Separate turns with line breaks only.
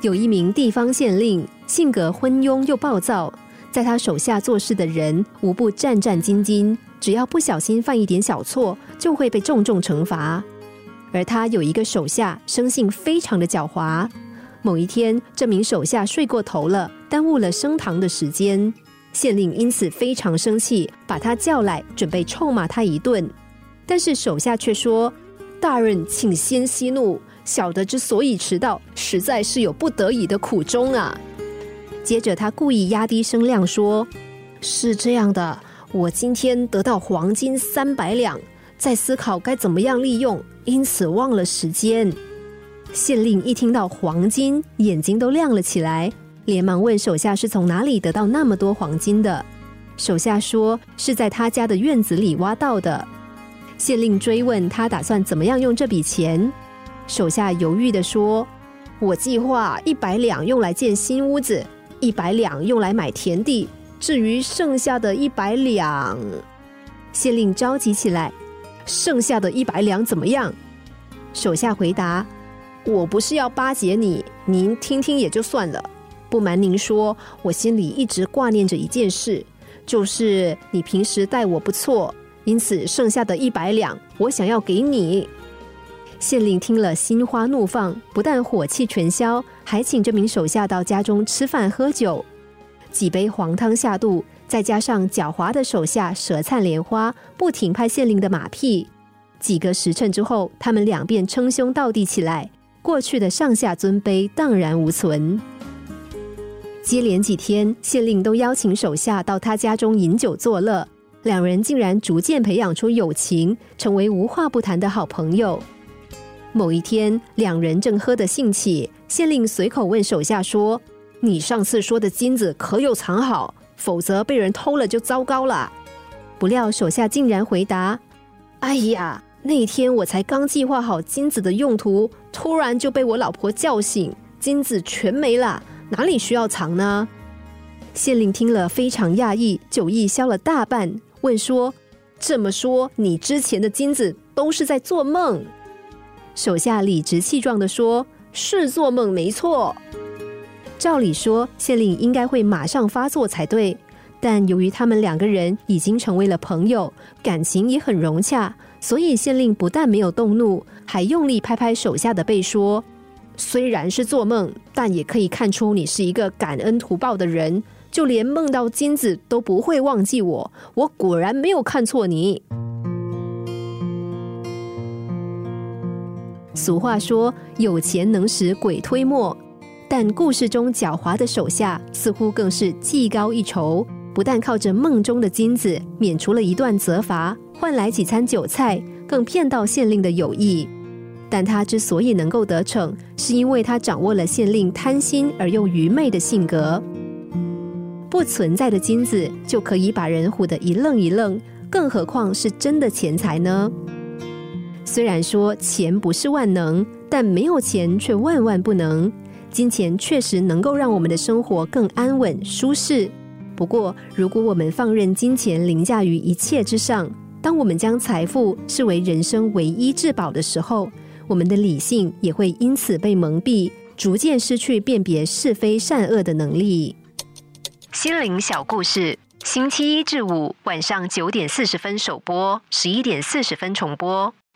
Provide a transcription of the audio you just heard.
有一名地方县令，性格昏庸又暴躁，在他手下做事的人无不战战兢兢，只要不小心犯一点小错，就会被重重惩罚。而他有一个手下，生性非常的狡猾。某一天，这名手下睡过头了，耽误了升堂的时间。县令因此非常生气，把他叫来，准备臭骂他一顿。但是手下却说：“大人，请先息怒。小的之所以迟到，实在是有不得已的苦衷啊。”接着他故意压低声量说：“是这样的，我今天得到黄金三百两，在思考该怎么样利用，因此忘了时间。”县令一听到黄金，眼睛都亮了起来。连忙问手下是从哪里得到那么多黄金的？手下说是在他家的院子里挖到的。县令追问他打算怎么样用这笔钱，手下犹豫的说：“我计划一百两用来建新屋子，一百两用来买田地，至于剩下的一百两……”县令着急起来：“剩下的一百两怎么样？”手下回答：“我不是要巴结你，您听听也就算了。”不瞒您说，我心里一直挂念着一件事，就是你平时待我不错，因此剩下的一百两，我想要给你。县令听了，心花怒放，不但火气全消，还请这名手下到家中吃饭喝酒，几杯黄汤下肚，再加上狡猾的手下舌灿莲花，不停拍县令的马屁。几个时辰之后，他们两便称兄道弟起来，过去的上下尊卑荡然无存。接连几天，县令都邀请手下到他家中饮酒作乐，两人竟然逐渐培养出友情，成为无话不谈的好朋友。某一天，两人正喝得兴起，县令随口问手下说：“你上次说的金子可有藏好？否则被人偷了就糟糕了。”不料手下竟然回答：“哎呀，那天我才刚计划好金子的用途，突然就被我老婆叫醒，金子全没了。”哪里需要藏呢？县令听了非常讶异，酒意消了大半，问说：“这么说，你之前的金子都是在做梦？”手下理直气壮的说：“是做梦，没错。”照理说，县令应该会马上发作才对，但由于他们两个人已经成为了朋友，感情也很融洽，所以县令不但没有动怒，还用力拍拍手下的背说。虽然是做梦，但也可以看出你是一个感恩图报的人。就连梦到金子都不会忘记我，我果然没有看错你。俗话说“有钱能使鬼推磨”，但故事中狡猾的手下似乎更是技高一筹，不但靠着梦中的金子免除了一段责罚，换来几餐酒菜，更骗到县令的友谊。但他之所以能够得逞，是因为他掌握了县令贪心而又愚昧的性格。不存在的金子就可以把人唬得一愣一愣，更何况是真的钱财呢？虽然说钱不是万能，但没有钱却万万不能。金钱确实能够让我们的生活更安稳舒适。不过，如果我们放任金钱凌驾于一切之上，当我们将财富视为人生唯一至宝的时候，我们的理性也会因此被蒙蔽，逐渐失去辨别是非善恶的能力。心灵小故事，星期一至五晚上九点四十分首播，十一点四十分重播。